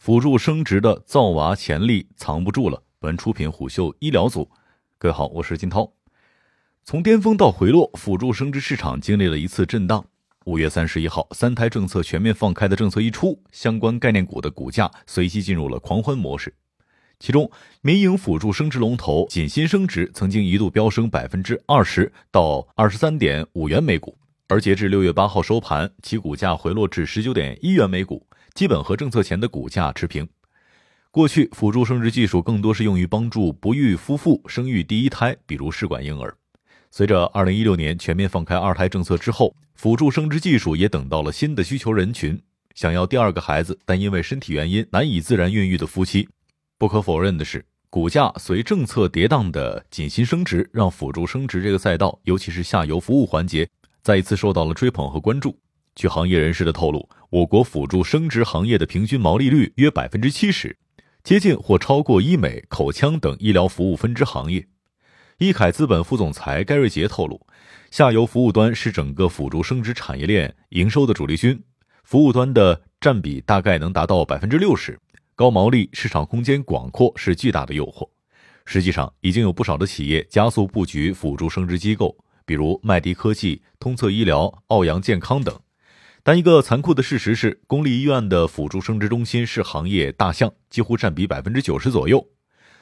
辅助生殖的造娃潜力藏不住了。本出品虎嗅医疗组，各位好，我是金涛。从巅峰到回落，辅助生殖市场经历了一次震荡。五月三十一号，三胎政策全面放开的政策一出，相关概念股的股价随即进入了狂欢模式。其中，民营辅助生殖龙头锦新生殖曾经一度飙升百分之二十到二十三点五元每股，而截至六月八号收盘，其股价回落至十九点一元每股。基本和政策前的股价持平。过去，辅助生殖技术更多是用于帮助不育夫妇生育第一胎，比如试管婴儿。随着二零一六年全面放开二胎政策之后，辅助生殖技术也等到了新的需求人群，想要第二个孩子但因为身体原因难以自然孕育的夫妻。不可否认的是，股价随政策跌宕的锦新生殖，让辅助生殖这个赛道，尤其是下游服务环节，再一次受到了追捧和关注。据行业人士的透露，我国辅助生殖行业的平均毛利率约百分之七十，接近或超过医美、口腔等医疗服务分支行业。易凯资本副总裁盖瑞杰透露，下游服务端是整个辅助生殖产业链营收的主力军，服务端的占比大概能达到百分之六十，高毛利、市场空间广阔是巨大的诱惑。实际上，已经有不少的企业加速布局辅助生殖机构，比如麦迪科技、通策医疗、奥阳健康等。但一个残酷的事实是，公立医院的辅助生殖中心是行业大象，几乎占比百分之九十左右。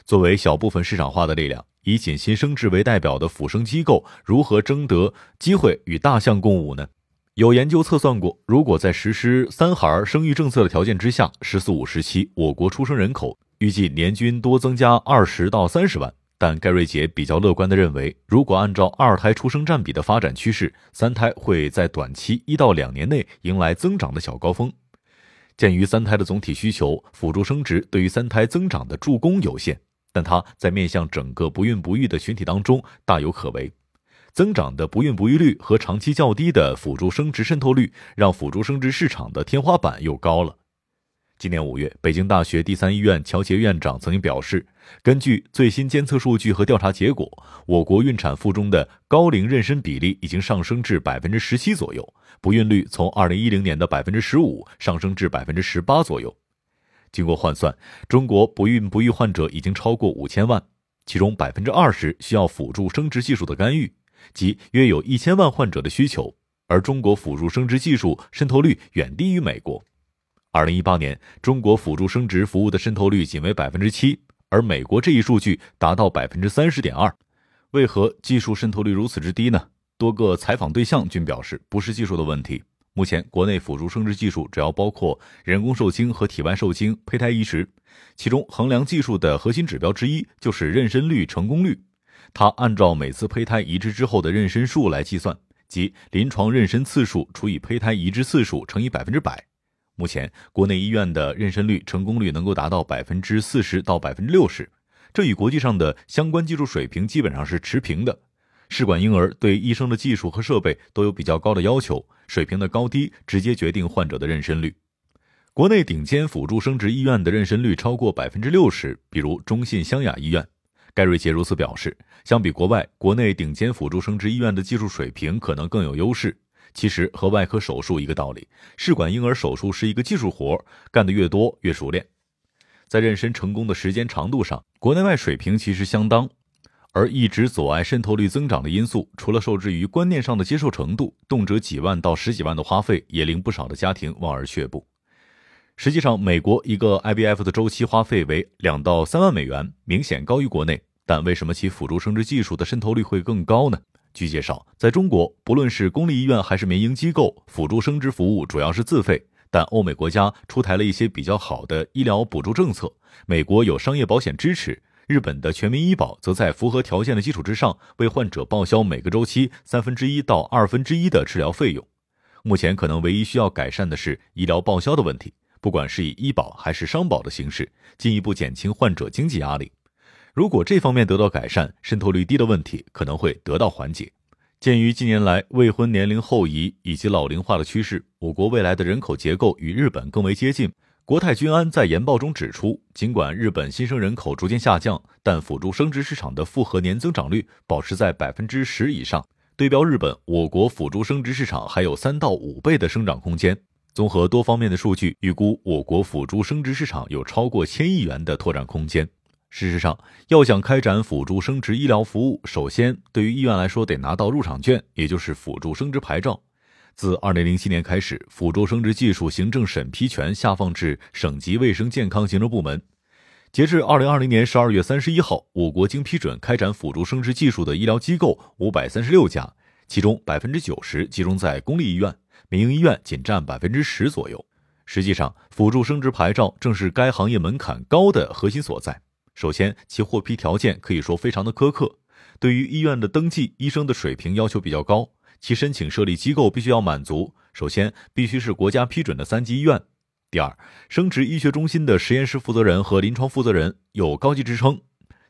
作为小部分市场化的力量，以锦新生殖为代表的辅生机构如何争得机会与大象共舞呢？有研究测算过，如果在实施三孩生育政策的条件之下，“十四五”时期我国出生人口预计年均多增加二十到三十万。但盖瑞杰比较乐观地认为，如果按照二胎出生占比的发展趋势，三胎会在短期一到两年内迎来增长的小高峰。鉴于三胎的总体需求，辅助生殖对于三胎增长的助攻有限，但它在面向整个不孕不育的群体当中大有可为。增长的不孕不育率和长期较低的辅助生殖渗透率，让辅助生殖市场的天花板又高了。今年五月，北京大学第三医院乔杰院长曾经表示，根据最新监测数据和调查结果，我国孕产妇中的高龄妊娠比例已经上升至百分之十七左右，不孕率从二零一零年的百分之十五上升至百分之十八左右。经过换算，中国不孕不育患者已经超过五千万，其中百分之二十需要辅助生殖技术的干预，即约有一千万患者的需求。而中国辅助生殖技术渗透率远低于美国。二零一八年，中国辅助生殖服务的渗透率仅为百分之七，而美国这一数据达到百分之三十点二。为何技术渗透率如此之低呢？多个采访对象均表示，不是技术的问题。目前，国内辅助生殖技术主要包括人工受精和体外受精、胚胎移植，其中衡量技术的核心指标之一就是妊娠率成功率。它按照每次胚胎移植之后的妊娠数来计算，即临床妊娠次数除以胚胎移植次数乘以百分之百。目前，国内医院的妊娠率成功率能够达到百分之四十到百分之六十，这与国际上的相关技术水平基本上是持平的。试管婴儿对医生的技术和设备都有比较高的要求，水平的高低直接决定患者的妊娠率。国内顶尖辅助生殖医院的妊娠率超过百分之六十，比如中信湘雅医院。盖瑞杰如此表示，相比国外，国内顶尖辅助生殖医院的技术水平可能更有优势。其实和外科手术一个道理，试管婴儿手术是一个技术活，干得越多越熟练。在妊娠成功的时间长度上，国内外水平其实相当。而一直阻碍渗透率增长的因素，除了受制于观念上的接受程度，动辄几万到十几万的花费，也令不少的家庭望而却步。实际上，美国一个 IVF 的周期花费为两到三万美元，明显高于国内。但为什么其辅助生殖技术的渗透率会更高呢？据介绍，在中国，不论是公立医院还是民营机构，辅助生殖服务主要是自费。但欧美国家出台了一些比较好的医疗补助政策，美国有商业保险支持，日本的全民医保则在符合条件的基础之上，为患者报销每个周期三分之一到二分之一的治疗费用。目前可能唯一需要改善的是医疗报销的问题，不管是以医保还是商保的形式，进一步减轻患者经济压力。如果这方面得到改善，渗透率低的问题可能会得到缓解。鉴于近年来未婚年龄后移以及老龄化的趋势，我国未来的人口结构与日本更为接近。国泰君安在研报中指出，尽管日本新生人口逐渐下降，但辅助生殖市场的复合年增长率保持在百分之十以上。对标日本，我国辅助生殖市场还有三到五倍的生长空间。综合多方面的数据，预估我国辅助生殖市场有超过千亿元的拓展空间。事实上，要想开展辅助生殖医疗服务，首先对于医院来说得拿到入场券，也就是辅助生殖牌照。自二零零七年开始，辅助生殖技术行政审批权下放至省级卫生健康行政部门。截至二零二零年十二月三十一号，我国经批准开展辅助生殖技术的医疗机构五百三十六家，其中百分之九十集中在公立医院，民营医院仅占百分之十左右。实际上，辅助生殖牌照正是该行业门槛高的核心所在。首先，其获批条件可以说非常的苛刻，对于医院的登记，医生的水平要求比较高。其申请设立机构必须要满足：首先，必须是国家批准的三级医院；第二，生殖医学中心的实验室负责人和临床负责人有高级职称；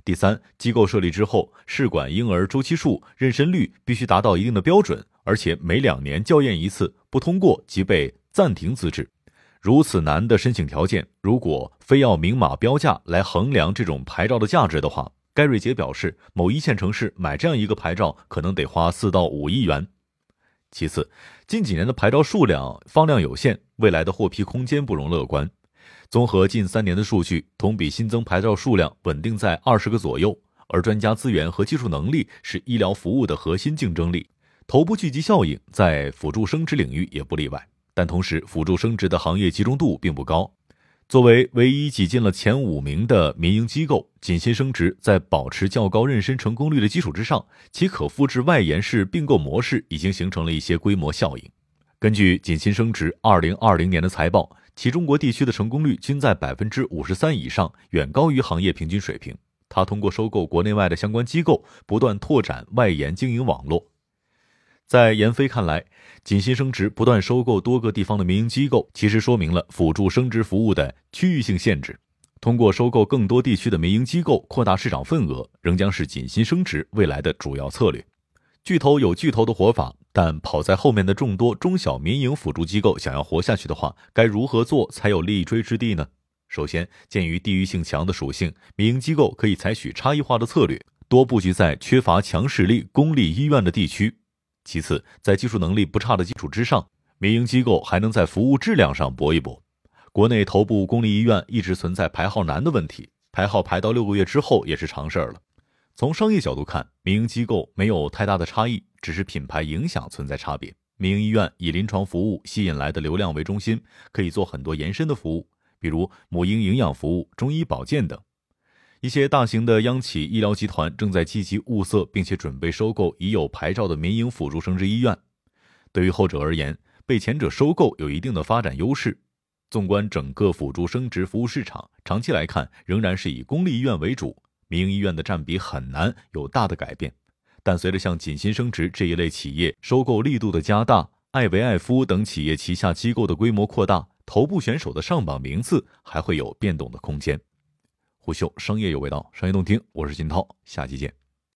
第三，机构设立之后，试管婴儿周期数、妊娠率必须达到一定的标准，而且每两年校验一次，不通过即被暂停资质。如此难的申请条件，如果非要明码标价来衡量这种牌照的价值的话，盖瑞杰表示，某一线城市买这样一个牌照可能得花四到五亿元。其次，近几年的牌照数量放量有限，未来的获批空间不容乐观。综合近三年的数据，同比新增牌照数量稳定在二十个左右，而专家资源和技术能力是医疗服务的核心竞争力，头部聚集效应在辅助生殖领域也不例外。但同时，辅助生殖的行业集中度并不高。作为唯一挤进了前五名的民营机构，锦新生殖在保持较高妊娠成功率的基础之上，其可复制外延式并购模式已经形成了一些规模效应。根据锦新生殖二零二零年的财报，其中国地区的成功率均在百分之五十三以上，远高于行业平均水平。它通过收购国内外的相关机构，不断拓展外延经营网络。在闫飞看来，锦新生殖不断收购多个地方的民营机构，其实说明了辅助生殖服务的区域性限制。通过收购更多地区的民营机构，扩大市场份额，仍将是锦新生殖未来的主要策略。巨头有巨头的活法，但跑在后面的众多中小民营辅助机构想要活下去的话，该如何做才有立锥之地呢？首先，鉴于地域性强的属性，民营机构可以采取差异化的策略，多布局在缺乏强实力公立医院的地区。其次，在技术能力不差的基础之上，民营机构还能在服务质量上搏一搏。国内头部公立医院一直存在排号难的问题，排号排到六个月之后也是常事儿了。从商业角度看，民营机构没有太大的差异，只是品牌影响存在差别。民营医院以临床服务吸引来的流量为中心，可以做很多延伸的服务，比如母婴营养服务、中医保健等。一些大型的央企医疗集团正在积极物色，并且准备收购已有牌照的民营辅助生殖医院。对于后者而言，被前者收购有一定的发展优势。纵观整个辅助生殖服务市场，长期来看仍然是以公立医院为主，民营医院的占比很难有大的改变。但随着像锦新生殖这一类企业收购力度的加大，艾维艾夫等企业旗下机构的规模扩大，头部选手的上榜名次还会有变动的空间。虎嗅商业有味道，商业动听，我是金涛，下期见。